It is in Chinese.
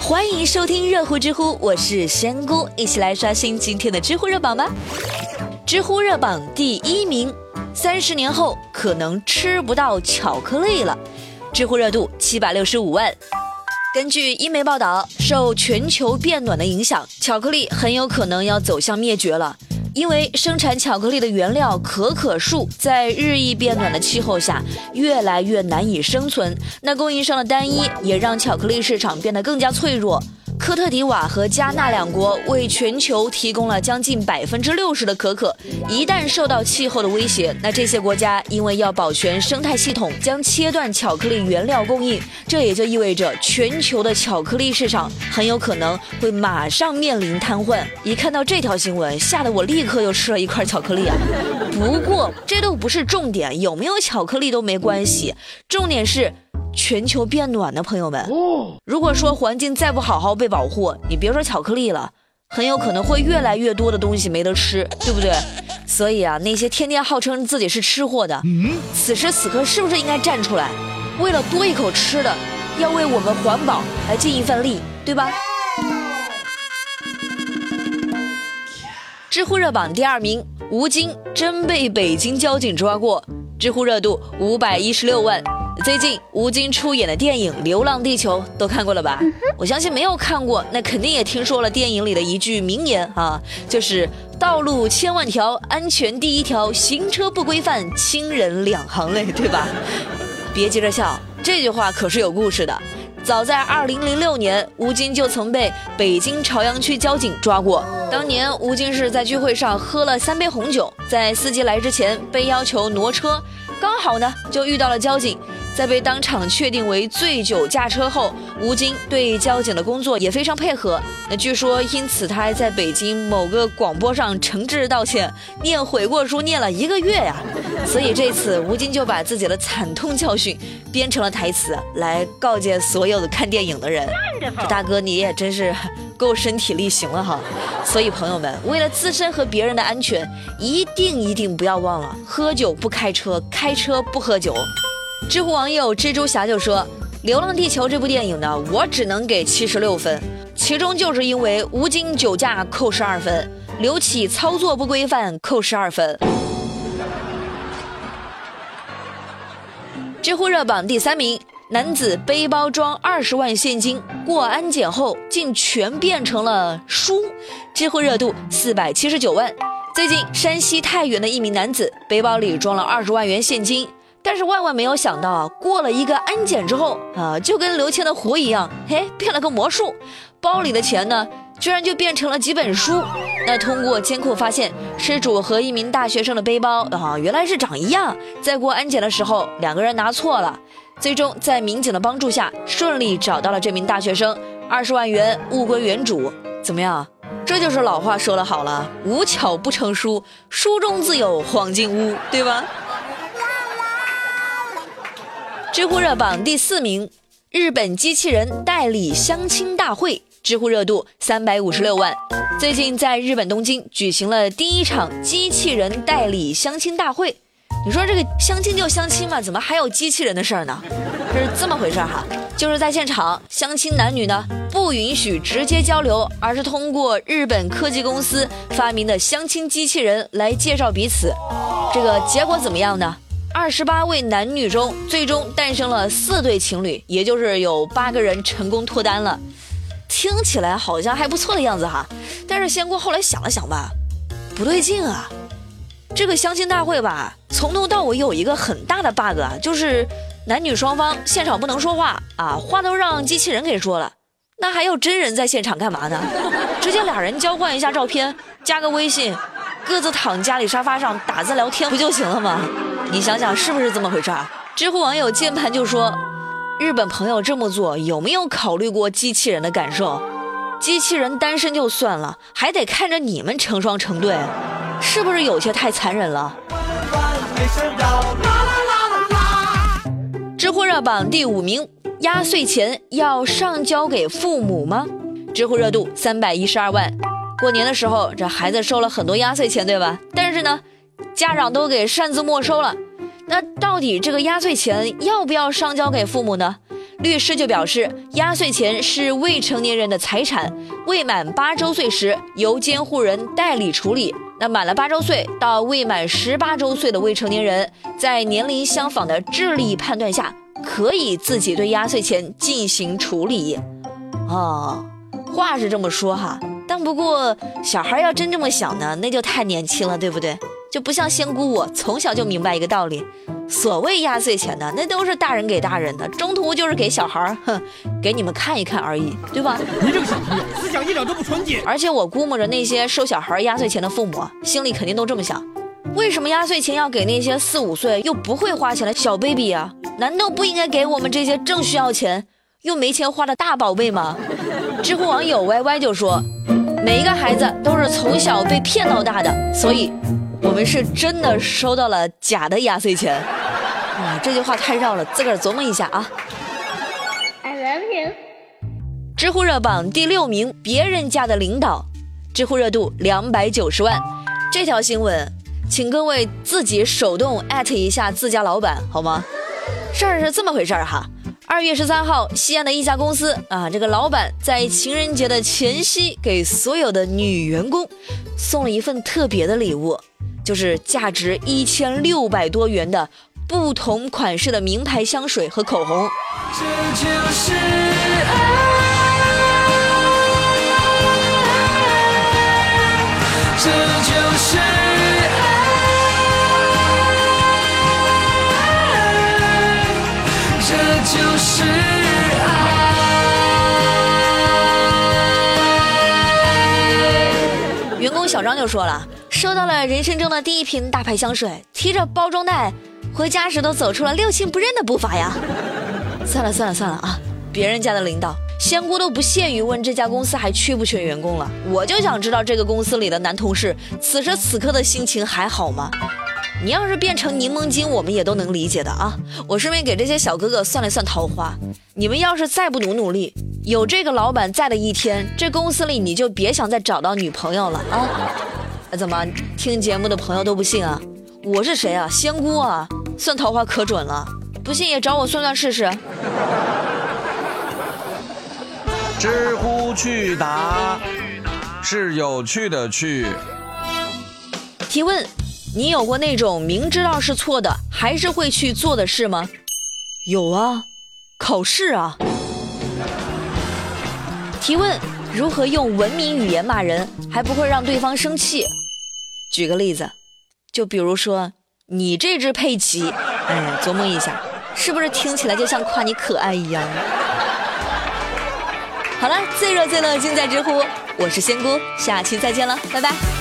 欢迎收听热乎知乎，我是仙姑，一起来刷新今天的知乎热榜吧。知乎热榜第一名，三十年后可能吃不到巧克力了，知乎热度七百六十五万。根据英媒报道，受全球变暖的影响，巧克力很有可能要走向灭绝了。因为生产巧克力的原料可可树在日益变暖的气候下越来越难以生存，那供应商的单一也让巧克力市场变得更加脆弱。科特迪瓦和加纳两国为全球提供了将近百分之六十的可可，一旦受到气候的威胁，那这些国家因为要保全生态系统，将切断巧克力原料供应，这也就意味着全球的巧克力市场很有可能会马上面临瘫痪。一看到这条新闻，吓得我立刻又吃了一块巧克力啊！不过这都不是重点，有没有巧克力都没关系，重点是。全球变暖的朋友们，如果说环境再不好好被保护，你别说巧克力了，很有可能会越来越多的东西没得吃，对不对？所以啊，那些天天号称自己是吃货的，此时此刻是不是应该站出来，为了多一口吃的，要为我们环保来尽一份力，对吧？知乎热榜第二名，吴京真被北京交警抓过，知乎热度五百一十六万。最近吴京出演的电影《流浪地球》都看过了吧？我相信没有看过，那肯定也听说了电影里的一句名言啊，就是“道路千万条，安全第一条，行车不规范，亲人两行泪”，对吧？别急着笑，这句话可是有故事的。早在2006年，吴京就曾被北京朝阳区交警抓过。当年吴京是在聚会上喝了三杯红酒，在司机来之前被要求挪车，刚好呢就遇到了交警。在被当场确定为醉酒驾车后，吴京对交警的工作也非常配合。那据说因此他还在北京某个广播上诚挚道歉，念悔过书念了一个月呀。所以这次吴京就把自己的惨痛教训编成了台词，来告诫所有的看电影的人。这大哥你也真是够身体力行了哈。所以朋友们，为了自身和别人的安全，一定一定不要忘了喝酒不开车，开车不喝酒。知乎网友蜘蛛侠就说：“《流浪地球》这部电影呢，我只能给七十六分，其中就是因为吴京酒驾扣十二分，刘启操作不规范扣十二分。”知乎热榜第三名，男子背包装二十万现金过安检后，竟全变成了书，知乎热度四百七十九万。最近，山西太原的一名男子背包里装了二十万元现金。但是万万没有想到啊，过了一个安检之后啊，就跟刘谦的壶一样，嘿，变了个魔术，包里的钱呢，居然就变成了几本书。那通过监控发现，失主和一名大学生的背包啊，原来是长一样。在过安检的时候，两个人拿错了，最终在民警的帮助下，顺利找到了这名大学生，二十万元物归原主。怎么样？这就是老话说的好了，无巧不成书，书中自有黄金屋，对吧？知乎热榜第四名，日本机器人代理相亲大会，知乎热度三百五十六万。最近在日本东京举行了第一场机器人代理相亲大会。你说这个相亲就相亲嘛，怎么还有机器人的事儿呢？是这么回事哈，就是在现场相亲男女呢不允许直接交流，而是通过日本科技公司发明的相亲机器人来介绍彼此。这个结果怎么样呢？二十八位男女中，最终诞生了四对情侣，也就是有八个人成功脱单了。听起来好像还不错的样子哈，但是仙姑后来想了想吧，不对劲啊！这个相亲大会吧，从头到尾有一个很大的 bug，就是男女双方现场不能说话啊，话都让机器人给说了。那还要真人在现场干嘛呢？直接俩人交换一下照片，加个微信，各自躺家里沙发上打字聊天不就行了吗？你想想是不是这么回事儿？知乎网友键盘就说：“日本朋友这么做有没有考虑过机器人的感受？机器人单身就算了，还得看着你们成双成对，是不是有些太残忍了？”知乎热榜第五名：压岁钱要上交给父母吗？知乎热度三百一十二万。过年的时候，这孩子收了很多压岁钱，对吧？但是呢？家长都给擅自没收了，那到底这个压岁钱要不要上交给父母呢？律师就表示，压岁钱是未成年人的财产，未满八周岁时由监护人代理处理。那满了八周岁到未满十八周岁的未成年人，在年龄相仿的智力判断下，可以自己对压岁钱进行处理。哦，话是这么说哈，但不过小孩要真这么想呢，那就太年轻了，对不对？就不像仙姑我从小就明白一个道理，所谓压岁钱呢，那都是大人给大人的，中途就是给小孩儿，哼，给你们看一看而已，对吧？你这个小朋友思想一点都不纯洁。而且我估摸着那些收小孩压岁钱的父母心里肯定都这么想：为什么压岁钱要给那些四五岁又不会花钱的小 baby 啊？难道不应该给我们这些正需要钱又没钱花的大宝贝吗？知乎网友 Y Y 就说：每一个孩子都是从小被骗到大的，所以。我们是真的收到了假的压岁钱，哇，这句话太绕了，自个儿琢磨一下啊。I love you。知乎热榜第六名，别人家的领导，知乎热度两百九十万。这条新闻，请各位自己手动艾特一下自家老板好吗？事儿是这么回事儿哈。二月十三号，西安的一家公司啊，这个老板在情人节的前夕，给所有的女员工送了一份特别的礼物。就是价值一千六百多元的不同款式的名牌香水和口红。这就是爱，这就是小张就说了。收到了人生中的第一瓶大牌香水，提着包装袋回家时都走出了六亲不认的步伐呀！算了算了算了啊，别人家的领导，仙姑都不屑于问这家公司还缺不缺员工了。我就想知道这个公司里的男同事此时此刻的心情还好吗？你要是变成柠檬精，我们也都能理解的啊！我顺便给这些小哥哥算了算桃花，你们要是再不努努力，有这个老板在的一天，这公司里你就别想再找到女朋友了啊！怎么听节目的朋友都不信啊？我是谁啊？仙姑啊！算桃花可准了，不信也找我算算试试。知乎去答是有趣的去。提问：你有过那种明知道是错的还是会去做的事吗？有啊，考试啊。提问：如何用文明语言骂人还不会让对方生气？举个例子，就比如说你这只佩奇，哎，琢磨一下，是不是听起来就像夸你可爱一样？好了，最热最乐尽在知乎，我是仙姑，下期再见了，拜拜。